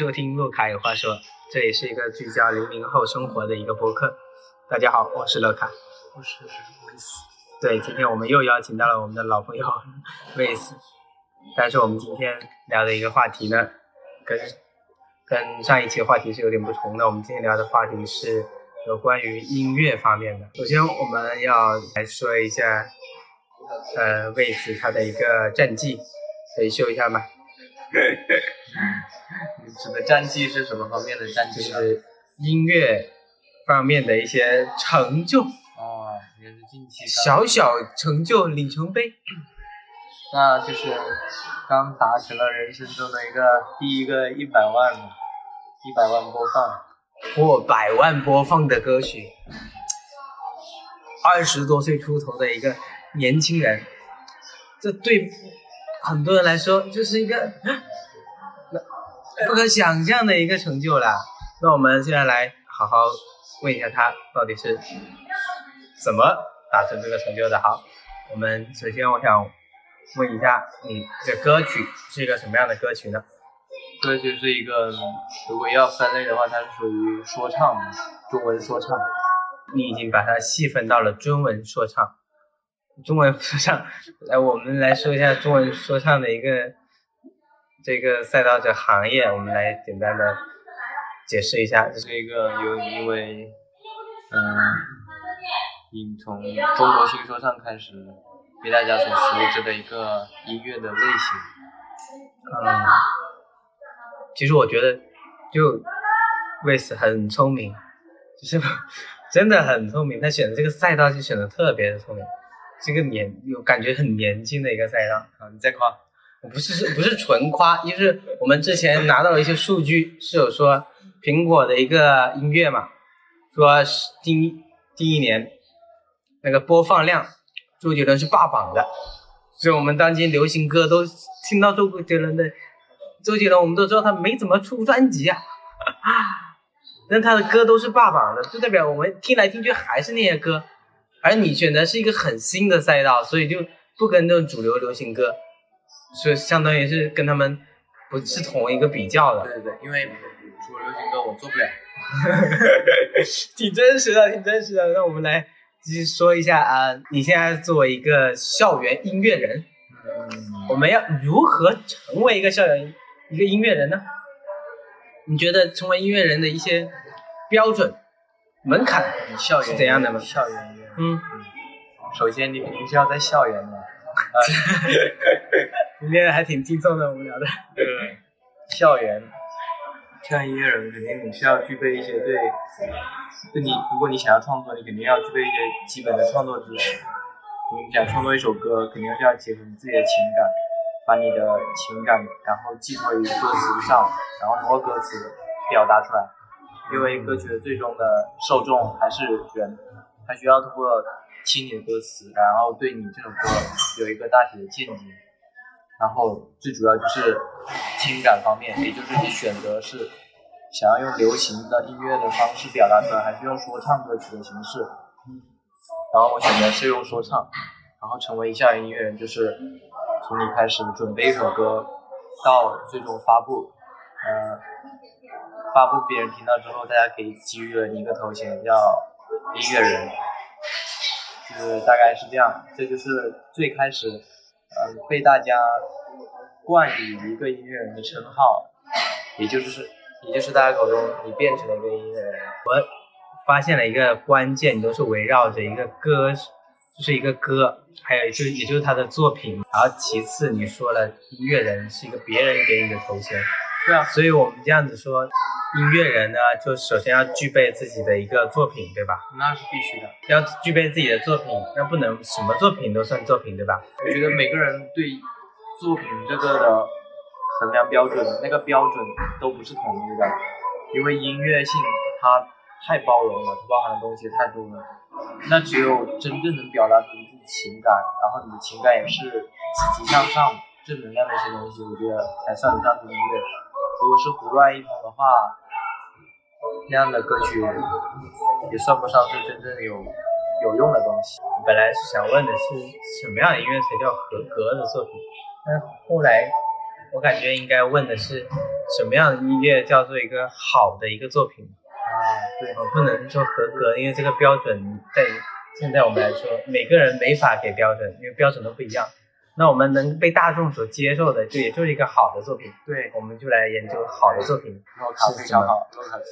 收听洛卡有话说，这里是一个聚焦零零后生活的一个播客。大家好，我是乐卡，我是威斯。对，今天我们又邀请到了我们的老朋友威斯，但是我们今天聊的一个话题呢，跟跟上一期话题是有点不同的。我们今天聊的话题是有关于音乐方面的。首先，我们要来说一下，呃，威斯他的一个战绩，可以秀一下吗？你指的战绩是什么方面的战绩？就是音乐方面的一些成就。哦，也是近期小小成就里程碑。那就是刚达成了人生中的一个第一个一百万，一百万播放，破百万播放的歌曲。二十多岁出头的一个年轻人，这对很多人来说就是一个。不可想象的一个成就啦。那我们现在来好好问一下他，到底是怎么达成这个成就的？好，我们首先我想问一下，你的歌曲是一个什么样的歌曲呢？歌曲是一个，如果要分类的话，它是属于说唱，中文说唱。你已经把它细分到了中文说唱。中文说唱，来，我们来说一下中文说唱的一个。这个赛道这行业，我们来简单的解释一下，这是一个由因为，嗯，因从中国新说唱开始被大家所熟知的一个音乐的类型。嗯，其实我觉得，就 v 斯很聪明，就是 真的很聪明，他选的这个赛道就选的特别的聪明，这个年有感觉很年轻的一个赛道。好，你再夸。我不是不是纯夸，就是我们之前拿到了一些数据，是有说苹果的一个音乐嘛，说是第第一年那个播放量，周杰伦是霸榜的，所以我们当今流行歌都听到周杰伦的，周杰伦我们都知道他没怎么出专辑啊，但他的歌都是霸榜的，就代表我们听来听去还是那些歌，而你选择是一个很新的赛道，所以就不跟那种主流流行歌。所以相当于是跟他们不是同一个比较的。对对对，因为说流行歌我做不了。挺真实的，挺真实的。那我们来继续说一下啊，你现在作为一个校园音乐人，嗯，我们要如何成为一个校园一个音乐人呢？你觉得成为音乐人的一些标准门槛校园怎样的吗？校园音乐，嗯，首先你肯定是要在校园的。今天还挺轻松的，我们聊的。对，校园，像音乐人，肯定你需要具备一些对，对你，如果你想要创作，你肯定要具备一些基本的创作知识。你想创作一首歌，肯定是要结合你自己的情感，把你的情感，然后寄托于歌词上，然后通过歌词表达出来。因为歌曲的最终的受众还是人，他需要通过。听你的歌词，然后对你这首歌有一个大体的见解，然后最主要就是情感方面，也就是你选择是想要用流行的音乐的方式表达出来，还是用说唱歌曲的形式。然后我选择是用说唱，然后成为一校园音乐人，就是从你开始准备一首歌，到最终发布，呃，发布别人听到之后，大家可以给予了你一个头衔，叫音乐人。就是大概是这样，这就是最开始，嗯，被大家冠以一个音乐人的称号，也就是，也就是大家口中你变成了一个音乐人。我发现了一个关键，你都是围绕着一个歌，就是一个歌，还有就也就是他的作品，然后其次你说了音乐人是一个别人给你的头衔，对啊，所以我们这样子说。音乐人呢，就首先要具备自己的一个作品，对吧？那是必须的，要具备自己的作品，那不能什么作品都算作品，对吧？我觉得每个人对作品这个的衡量标准，那个标准都不是统一的，因为音乐性它太包容了，它包含的东西太多了。那只有真正能表达出自己情感，然后你的情感也是积极向上、正能量的一些东西，我觉得才算得上是音乐。如果是胡乱一通的话，那样的歌曲也算不上是真正有有用的东西。本来是想问的是什么样的音乐才叫合格的作品，但后来我感觉应该问的是什么样的音乐叫做一个好的一个作品啊，对，我不能说合格，因为这个标准在现在我们来说，每个人没法给标准，因为标准都不一样。那我们能被大众所接受的，就也就是一个好的作品。对，我们就来研究好的作品是什么。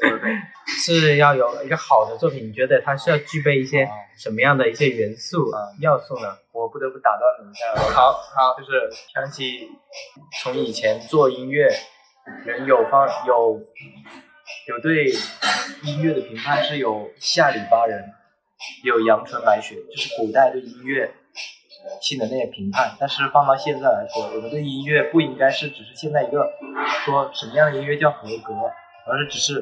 是要有一个好的作品，你觉得它是要具备一些什么样的一些元素要素呢？我不得不打断你一下。好好，就是想起从以前做音乐，人有方有有对音乐的评判是有下里巴人，有阳春白雪，就是古代对音乐。性的那些评判，但是放到现在来说，我们对音乐不应该是只是现在一个说什么样的音乐叫合格，而是只是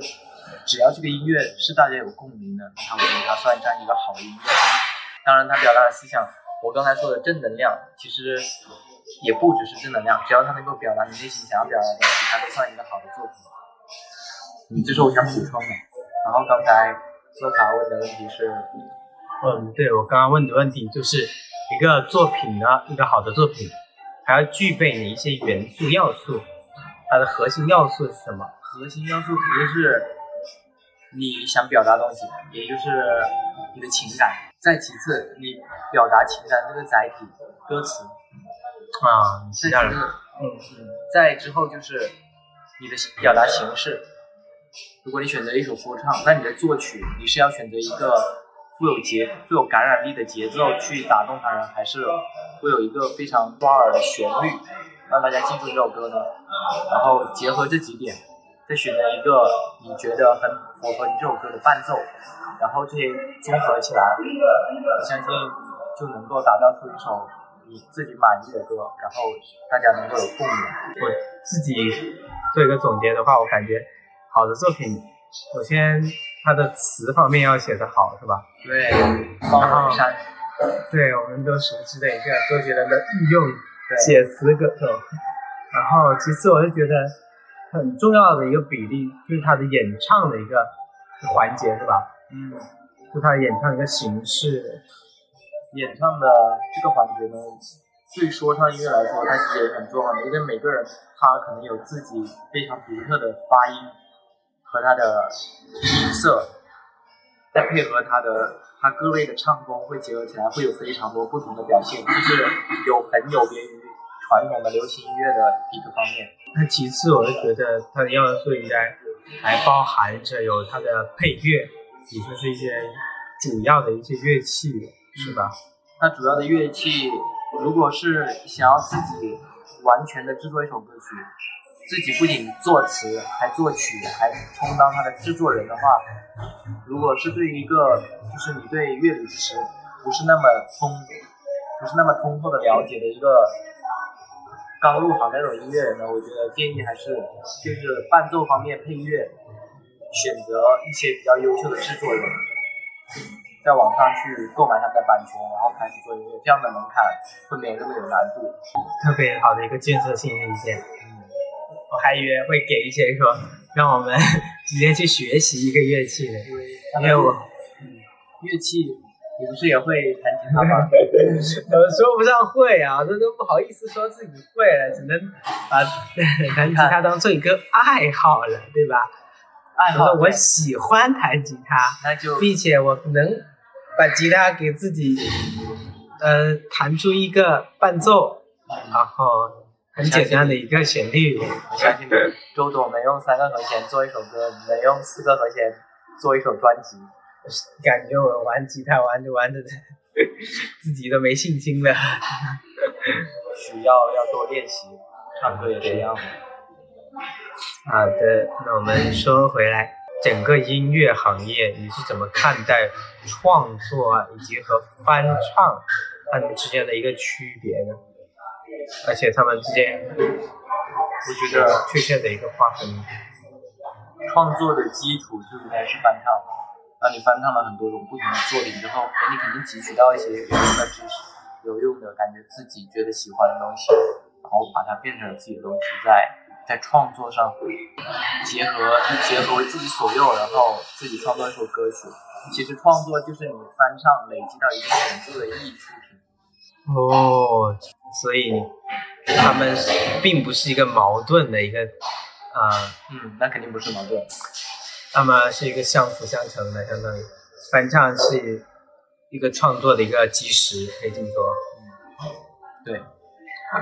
只要这个音乐是大家有共鸣的，那我觉得它算上一个好的音乐。当然，它表达的思想，我刚才说的正能量，其实也不只是正能量，只要它能够表达你内心想要表达的东西，它都算一个好的作品。嗯，这是我想补充的。然后刚才洛卡问的问题是，嗯，对我刚刚问的问题就是。一个作品呢，一个好的作品，还要具备你一些元素要素？它的核心要素是什么？核心要素肯定是你想表达东西，也就是你的情感。再其次，你表达情感这个载体，歌词啊，再其次，嗯嗯，再之后就是你的表达形式。如果你选择一首说唱，那你的作曲你是要选择一个。富有节、富有感染力的节奏去打动他人，还是会有一个非常抓耳的旋律，让大家记住这首歌呢？然后结合这几点，再选择一个你觉得很符合你这首歌的伴奏，然后这些综合起来，我相信就能够打造出一首你自己满意的歌，然后大家能够有共鸣。我自己做一个总结的话，我感觉好的作品，首先。他的词方面要写得好，是吧？对，方文山，对，我们都熟知的一个周杰伦的御用写词歌手。然后，其次，我就觉得很重要的一个比例就是他的演唱的一个环节，是吧？嗯，就他演唱一个形式，演唱的这个环节呢，对说唱音乐来说，它其实也很重要的，因为每个人他可能有自己非常独特的发音。和他的音色，再配合他的他各位的唱功，会结合起来，会有非常多不同的表现，就是有很有别于传统的流行音乐的一个方面。那其次，我是觉得它的要素应该还包含着有它的配乐，也就是一些主要的一些乐器，是吧？它主要的乐器，如果是想要自己完全的制作一首歌曲。自己不仅作词，还作曲，还充当他的制作人的话，如果是对一个就是你对乐理知识不是那么通，不是那么通透的了解的一个刚入行那种音乐人呢，我觉得建议还是就是伴奏方面配乐，选择一些比较优秀的制作人，在网上去购买他们的版权，然后开始做音乐，这样的门槛会没有那么有难度。特别好的一个建设性意见。我还以为会给一些说让我们直接去学习一个乐器的，因为我，乐器你不是也会弹吉他吗？我说不上会啊，这都不好意思说自己会了，只能把弹吉他当做一个爱好了，对吧？爱好，我喜欢弹吉他，那就，并且我能把吉他给自己，呃，弹出一个伴奏，然后。很简单的一个旋律，我相信周董能用三个和弦做一首歌，能用四个和弦做一首专辑。感觉我玩吉他玩着玩着，自己都没信心了。需要要多练习，唱歌也是一样的。好的，那我们说回来，整个音乐行业你是怎么看待创作以及和翻唱它们之间的一个区别呢？而且他们之间，我觉得确切的一个划分，创作的基础就应该是翻唱。当你翻唱了很多种不同的作品之后，哎，你肯定汲取到一些有用的知识，有用的感觉自己觉得喜欢的东西，然后把它变成自己的东西，在在创作上结合结合为自己所用，然后自己创作一首歌曲。其实创作就是你翻唱累积到一定程度的艺术品。哦。所以他们并不是一个矛盾的一个啊，嗯，那肯定不是矛盾，那么是一个相辅相成的，相当于翻唱是一个创作的一个基石，可以这么说。嗯对，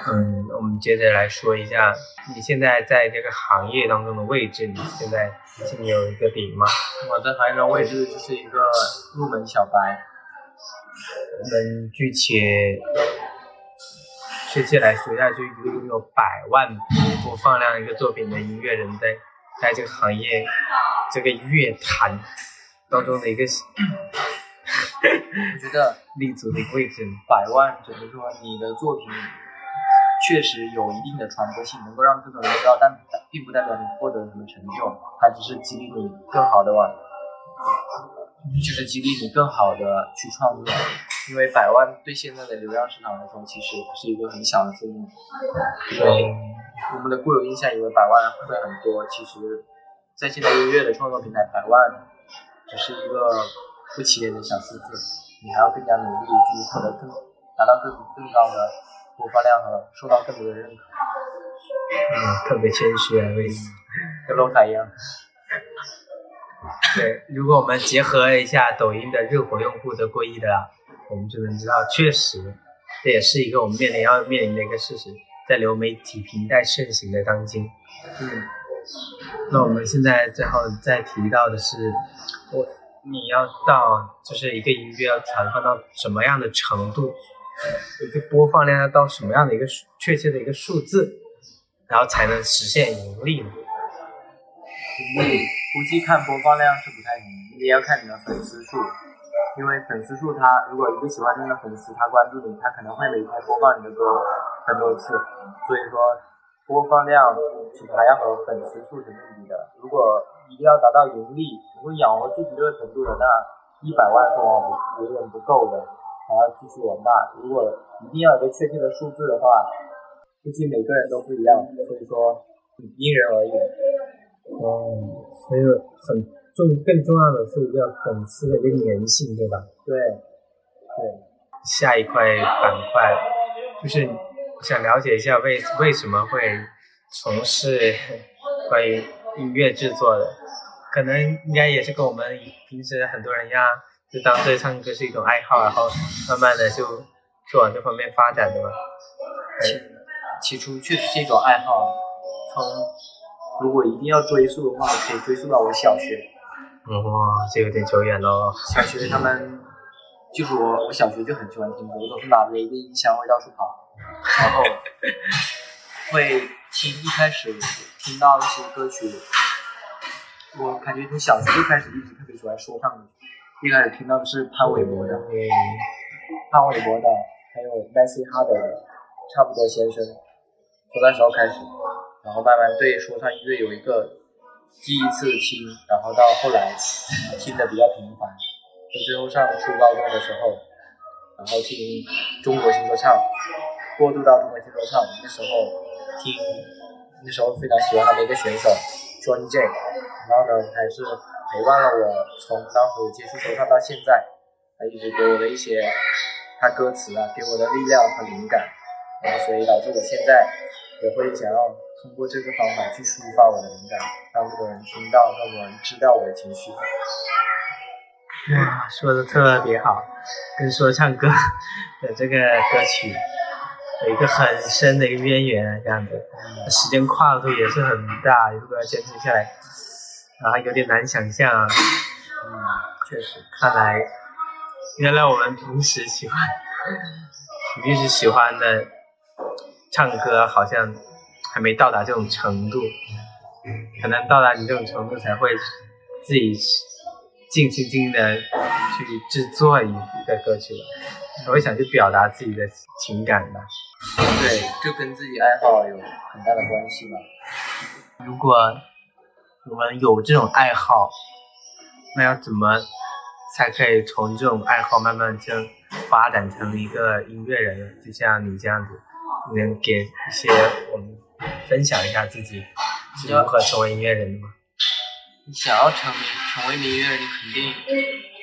嗯，我们接着来说一下你现在在这个行业当中的位置，你现在心里有一个底吗？我在行业中位置就是一个入门小白。我们具体确切来说一下，就一个拥有百万播放量一个作品的音乐人，在在这个行业这个乐坛当中的一个，我觉得立足的位置。百万只能说你的作品确实有一定的传播性，能够让更多人知道，但并不代表你获得什么成就，它只是激励你更好的往。就是激励你更好的去创作，因为百万对现在的流量市场来说，其实是一个很小的数目。对，我们的固有印象以为百万会很多，其实，在现在音乐的创作平台，百万只是一个不起眼的小数字，你还要更加努力去获得更达到更更高的播放量和受到更多的认可。嗯，特别谦虚啊，为此，跟洛凯一样。对，如果我们结合一下抖音的热火用户的过亿的，我们就能知道，确实这也是一个我们面临要面临的一个事实，在流媒体平台盛行的当今。嗯，那我们现在最后再提到的是，我你要到就是一个音乐要传放到什么样的程度，一个播放量要到什么样的一个确切的一个数字，然后才能实现盈利呢？盈利。估计看播放量是不太行，你也要看你的粉丝数，因为粉丝数它如果一个喜欢听的粉丝他关注你，他可能会每天播放你的歌很多次，所以说播放量其实还要和粉丝数成正比的。如果一定要达到盈利，能够养活自己这个程度的，那一百万是往往远远不够的，还要继续往大。如果一定要有个确切的数字的话，估计每个人都不一样，所以说因人而异。哦，所以很重，更重要的是一个粉丝的一个粘性，对吧？对，对。下一块板块就是想了解一下为为什么会从事关于音乐制作的，可能应该也是跟我们平时很多人一样，就当这唱歌是一种爱好，然后慢慢的就就往这方面发展的嘛。起起初确实是一种爱好，从。如果一定要追溯的话，可以追溯到我小学。哇，这有点久远喽。小学他们就是我，我小学就很喜欢听歌，我总是拿着一个音箱会到处跑，然后会听一开始听到一些歌曲，我感觉从小学就开始一直特别喜欢说唱。一开始听到的是潘玮柏的，潘玮柏的，还有 Harder 的，差不多先生，从那时候开始。然后慢慢对说唱音乐有一个第一次听，然后到后来听的比较频繁，到最后上初高中的时候，然后听中国新说唱，过渡到中国新说唱，那时候听，那时候非常喜欢他们一个选手 Johnny J，然后呢还是陪伴了我从当时接触说唱到现在，他一直给我的一些他歌词啊，给我的力量和灵感，然后所以导致我现在也会想要。通过这个方法去抒发我的灵感，让更多人听到，让更多人知道我的情绪。哇，说的特别好，跟说唱歌 的这个歌曲有一个很深的一个渊源，这样子，时间跨度也是很大，如果要坚持下来，啊，有点难想象啊。嗯，确实，看来原来我们平时喜欢，平时喜欢的唱歌好像。还没到达这种程度，可能到达你这种程度才会自己尽心尽力的去制作一一个歌曲吧，才会想去表达自己的情感吧。对，就跟自己爱好有很大的关系吧。如果我们有这种爱好，那要怎么才可以从这种爱好慢慢就发展成一个音乐人？就像你这样子，能给一些我们。分享一下自己是如何成为音乐人的吗？你想要成成为音乐人，你肯定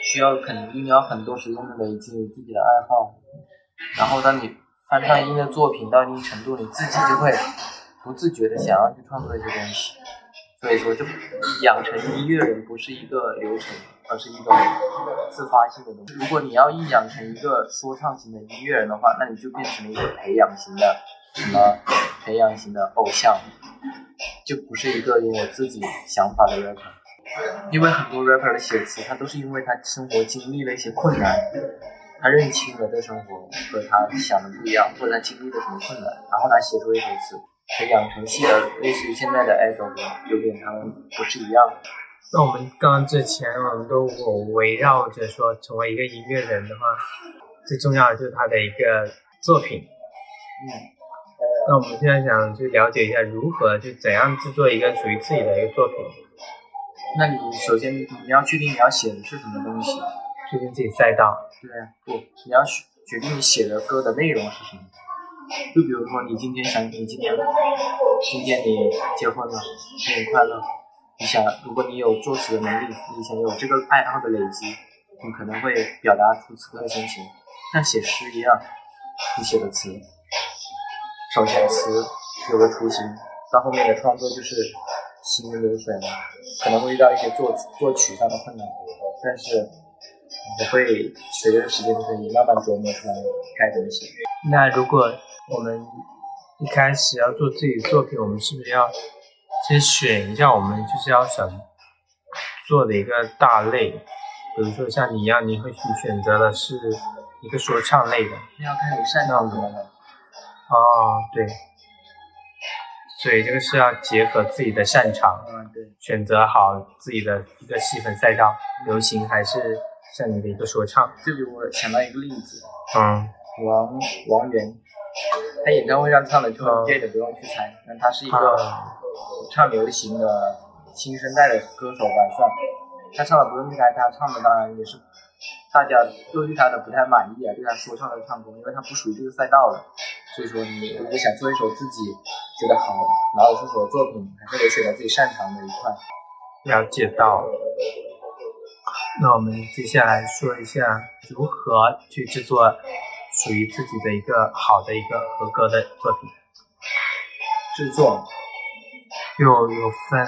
需要肯定要很多时间的累积自己的爱好，然后当你翻唱音乐作品到一定程度，你自己就会不自觉的想要去创作一些东西。所以说，就养成音乐人不是一个流程，而是一种自发性的东西。如果你要一养成一个说唱型的音乐人的话，那你就变成了一个培养型的什么培养型的偶像，就不是一个有我自己想法的 rapper。因为很多 rapper 的写词，他都是因为他生活经历了一些困难，他认清了这生活和他想的不一样，或者他经历了什么困难，然后他写出一首词。培养成系的类似于现在的 idol 有点他们不是一样的。那我们刚刚之前我们都围绕着说成为一个音乐人的话，最重要的就是他的一个作品。嗯。那我们现在想去了解一下如何去怎样制作一个属于自己的一个作品。那你首先你要确定你要写的是什么东西，确定自己赛道。对，不，你要决决定你写的歌的内容是什么。就比如说，你今天想，你今天，今天你结婚了，祝你快乐。你想，如果你有作词的能力，你以前有这个爱好的累积，你可能会表达出此刻的心情，像写诗一样，你写的词，首先词有个雏形，到后面的创作就是行云流水嘛，可能会遇到一些作作曲上的困难，但是我会随着时间的推移，慢慢琢磨出来该怎么写。那如果我们一开始要做自己的作品，我们是不是要先选一下我们就是要想做的一个大类？比如说像你一样，你会去选择的是一个说唱类的。那要看你擅长什么了。哦，对。所以这个是要结合自己的擅长，嗯，对，选择好自己的一个细分赛道，流行还是像你的一个说唱。这里我想到一个例子，嗯，王王源。他演唱会上唱的就一点都不用去猜，那他是一个唱流行的新生代的歌手吧算。他唱的不用去猜，他唱的当然也是大家都对他的不太满意啊，对他说唱的唱功，因为他不属于这个赛道的。所以说，你如果想做一首自己觉得好、拿得出手的作品，还是得选择自己擅长的一块。了解到。那我们接下来说一下如何去制作。属于自己的一个好的一个合格的作品制作，又有分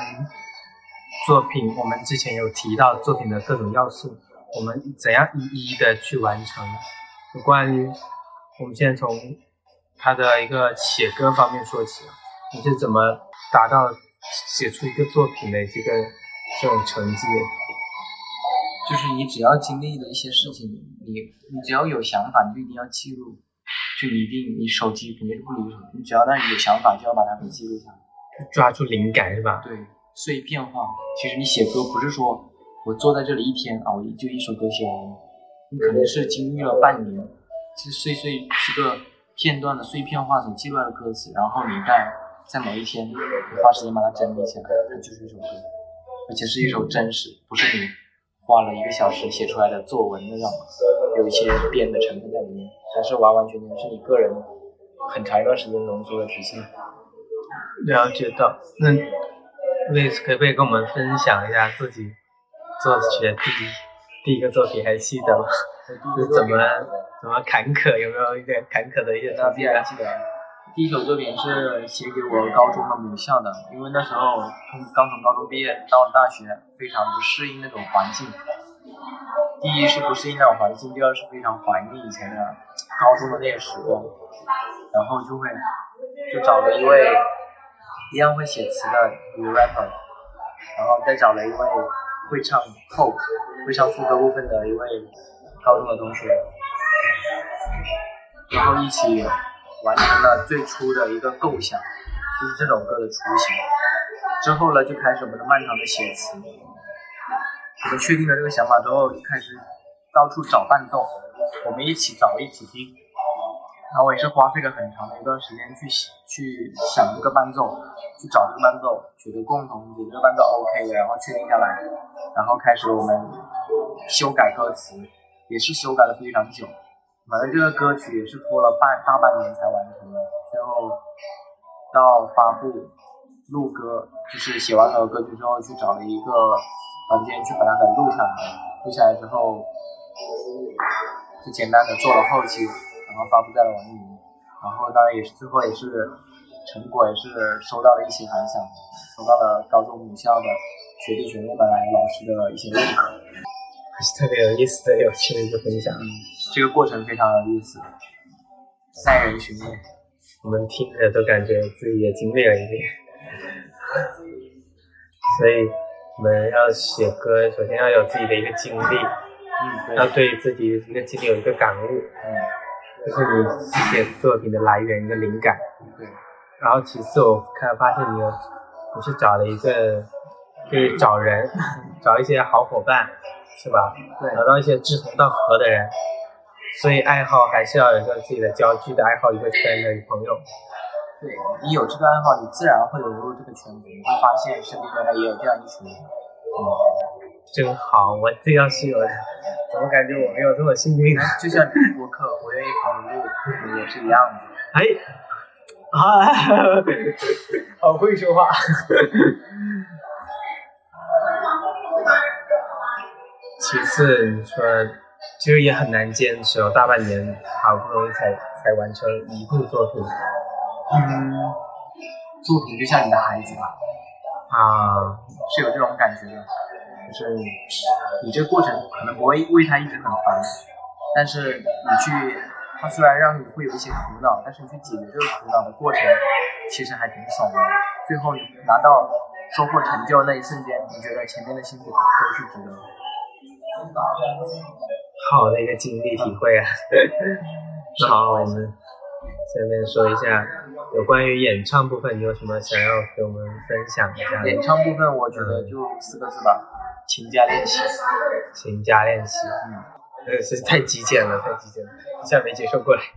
作品。我们之前有提到作品的各种要素，我们怎样一一的去完成？有关于我们现在从他的一个写歌方面说起，你是怎么达到写出一个作品的这个这种成绩？就是你只要经历了一些事情，你你只要有想法，你就一定要记录。就一定你手机肯定是不离手，你只要那有想法，就要把它给记录下来，抓住灵感是吧？对，碎片化。其实你写歌不是说我坐在这里一天啊，我就一首歌写完了，你可能是经历了半年，是碎碎这个片段的碎片化所记录的歌词，然后你在在某一天你花时间把它整理起来，它就是一首歌，而且是一首真实，不是你。花了一个小时写出来的作文那种，有一些编的成分在里面，但是完完全全是你个人很长一段时间浓缩的体现。了解到，那魏斯可不可以跟我们分享一下自己作曲的第一第一个作品，还记得吗？是怎么怎么坎坷？有没有一点坎坷的一些经历？记得。第一首作品是写给我高中的母校的，因为那时候从刚从高中毕业到大学，非常不适应那种环境。第一是不适应那种环境，第二是非常怀念以前的高中的那些时光。然后就会就找了一位一样会写词的女 rapper，然后再找了一位会唱 pop 会唱副歌部分的一位高中的同学，然后一起。完成了最初的一个构想，就是这首歌的雏形。之后呢，就开始我们的漫长的写词。我们确定了这个想法之后，就开始到处找伴奏，我们一起找，一起听。然后我也是花费了很长的一段时间去去想这个伴奏，去找这个伴奏，觉得共同觉得这个伴奏 OK 的，然后确定下来，然后开始我们修改歌词，也是修改了非常久。反正这个歌曲也是拖了半大半年才完成的，最后到发布录歌，就是写完了歌曲之后去找了一个房间去把它给录下来，录下来之后就简单的做了后期，然后发布在了网易云。然后当然也是最后也是成果也是收到了一些反响，收到了高中母校的学弟学妹们老师的一些认可，还是特别有意思的、有趣的一个分享。嗯，这个过程非常有意思，耐人寻味，我们听着都感觉自己也经历了一遍。所以我们要写歌，首先要有自己的一个经历，嗯，要对自己一个经历有一个感悟，嗯，这是你写作品的来源、一个灵感。对，然后其次，我看发现你有，你是找了一个，就是找人，找一些好伙伴，是吧？对，找到一些志同道合的人，所以爱好还是要有一个自己的交际的爱好，一个圈的朋友。对你有这个爱好，你自然会融入这个圈子，你会发现身边原来也有这样一群人。嗯，真好，我这要是有人，怎么感觉我没有这么幸运呢？就像你播客，我愿意跑路，你也是一样的。哎，啊，好会说话。其次，你说其实也很难坚持哦，大半年好不容易才才完成一部作品。嗯，作品就像你的孩子吧，啊，是有这种感觉的，就是你这个过程可能不会为他一直很烦，但是你去，他虽然让你会有一些苦恼，但是你去解决这个苦恼的过程，其实还挺爽的。最后你拿到收获成就那一瞬间，你觉得前面的辛苦都是值得的。好的一个经历体会啊。那好，我们下面说一下有关于演唱部分，你有什么想要给我们分享一下的？演唱部分，我觉得就四个字吧，勤加练习。勤加练习，嗯，呃，是太极简了，太极简了，一下没接受过来。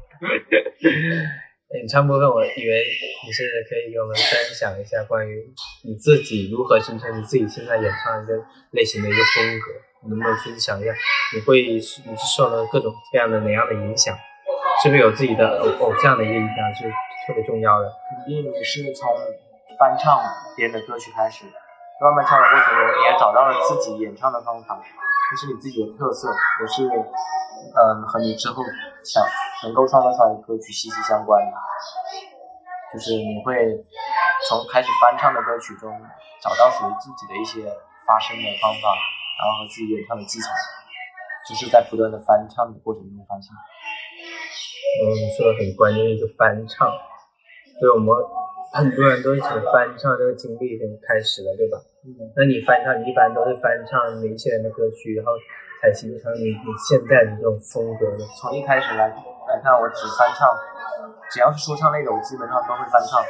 演唱部分，我以为你是可以给我们分享一下关于你自己如何形成你自己现在演唱一个类型的一个风格，你能不能分享一下？你会你是受了各种各样的哪样的影响？是不是有自己的偶偶像的一个影响是特别重要的？肯定你是从翻唱别人的歌曲开始，慢慢唱的过程中，你也找到了自己演唱的方法，这是你自己的特色，也是嗯和你之后想能够创造出来的歌曲息息相关的。就是你会从开始翻唱的歌曲中找到属于自己的一些发声的方法，然后和自己演唱的技巧，就是在不断的翻唱的过程中发现。嗯，你说的很关键，一个翻唱，所以我们很多人都是从翻唱这个经历中开始的，对吧？嗯，那你翻唱，你一般都是翻唱哪些人的歌曲，然后才形成你你现在的这种风格的？从一开始来来看，我只翻唱，只要是说唱类的，我基本上都会翻唱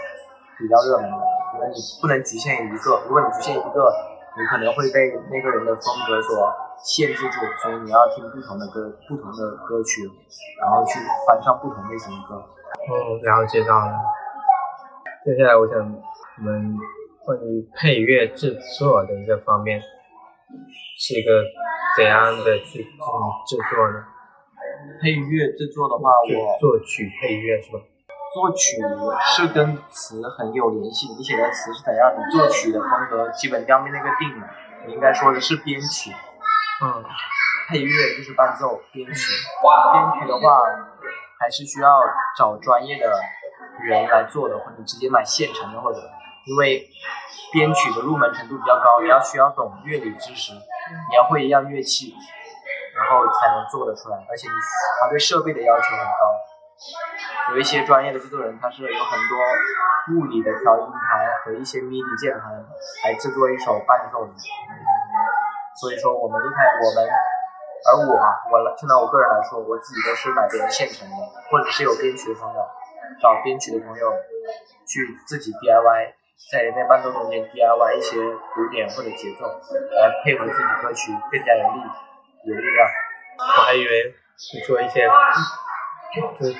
比较热门的，因为你不能局限于一个，如果你局限于一个，你可能会被那个人的风格所限制住，所以你要听不同的歌，不同的歌曲，然后去翻唱不同类型的歌。哦，了解到了。接下来我想我们关于配乐制作的一个方面，是一个怎样的去制作呢？配乐制作的话，我作曲配乐是吧？作曲是跟词很有联系，你写的词是怎样，你作曲的风格基本上面那个定了。你应该说的是编曲，嗯，配乐就是伴奏，编曲。编曲的话，还是需要找专业的人来做的，或者直接买现成的，或者因为编曲的入门程度比较高，你要需要懂乐理知识，你要会一样乐器，然后才能做得出来，而且你他对设备的要求很高。有一些专业的制作人，他是有很多物理的调音台和一些 MIDI 键盘来制作一首伴奏的。所以说，我们一开我们，而我，我来就拿我个人来说，我自己都是买别人现成的，或者是有编曲的朋友，找编曲的朋友去自己 DIY，在人家伴奏中间 DIY 一些鼓点或者节奏，来配合自己歌曲更加有力有力量。我还以为是做一些就是主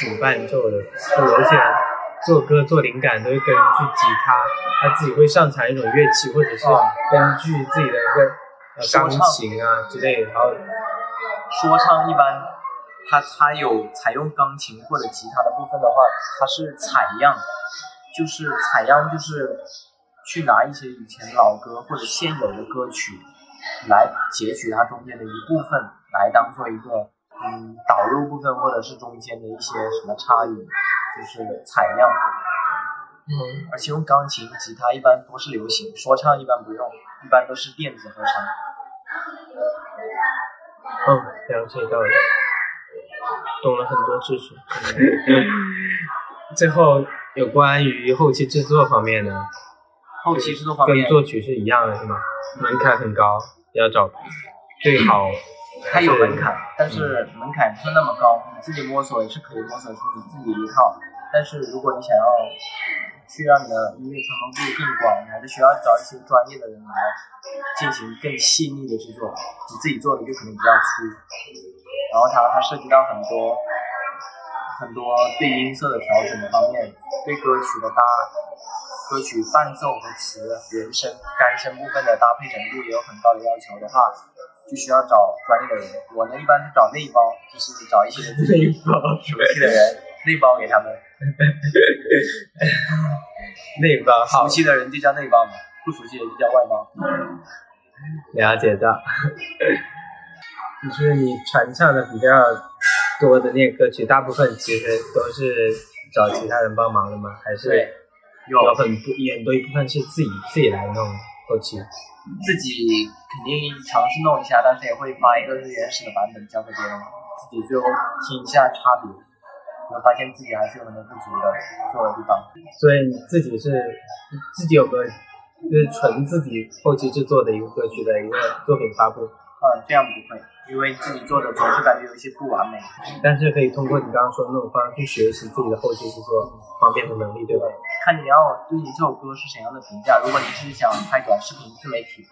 主伴奏的，就有一些人做歌做灵感都会根据吉他，他自己会上传一种乐器，或者是根据自己的一个呃钢琴啊之类的，然后说唱一般，它它有采用钢琴或者吉他的部分的话，它是采样，就是采样就是去拿一些以前老歌或者现有的歌曲，来截取它中间的一部分，来当做一个嗯导入部分或者是中间的一些什么差异，就是采样。嗯，而且用钢琴、吉他一般都是流行，说唱一般不用，一般都是电子合成。嗯，了解到了，懂了很多知识。最后有关于后期制作方面的，后期制作方面，跟作曲是一样的，是吗？门槛很高，要找最好。它有门槛，但是门槛不是那么高，你自己摸索也是可以摸索出你自己一套。但是如果你想要去让你的音乐传播度更广，你还是需要找一些专业的人来进行更细腻的制作。你自己做的就可能比较粗，然后它它涉及到很多很多对音色的调整的方面，对歌曲的搭歌曲伴奏和词原声干声部分的搭配程度也有很高的要求的话，就需要找专业的人。我呢一般是找内包，就是找一些 内包熟悉的人 内包给他们。内包好，熟悉的人就叫内包嘛，不熟悉的就叫外包。了解到，就是你传唱的比较多的那个歌曲，大部分其实都是找其他人帮忙的吗？还是有有很多很多一部分是自己自己来弄后期？自己肯定尝试弄一下，但是也会发一个最原始的版本交给别人，自己最后听一下差别。然后发现自己还是有很多不足的做的地方，所以你自己是自己有个就是纯自己后期制作的一个歌曲的一个作品发布。嗯，这样不会，因为自己做的总是感觉有一些不完美。但是可以通过你刚刚说的那种方式去学习自己的后期制作方面的能力，对吧？看你要对你这首歌是怎样的评价。如果你是想拍短视频自媒体，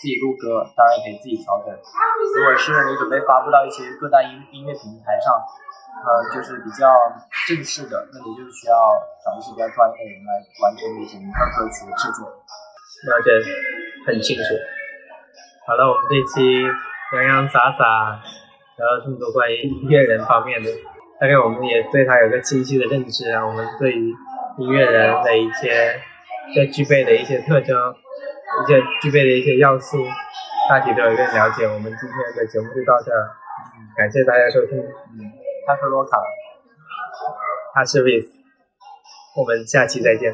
自己录歌，当然可以自己调整。如果是你准备发布到一些各大音音乐平台上。呃，就是比较正式的，那你就需要找一些比较专业的人来完成你整个歌曲的制作。了解，很清楚。好了，我们这期洋洋洒洒聊了这么多关于音乐人方面的，大概我们也对他有个清晰的认知啊。我们对于音乐人的一些要具备的一些特征，一些具备的一些要素，大体都有一个了解。我们今天的节目就到这儿，感谢大家收听。嗯。他是罗卡，他是 Vis，我们下期再见。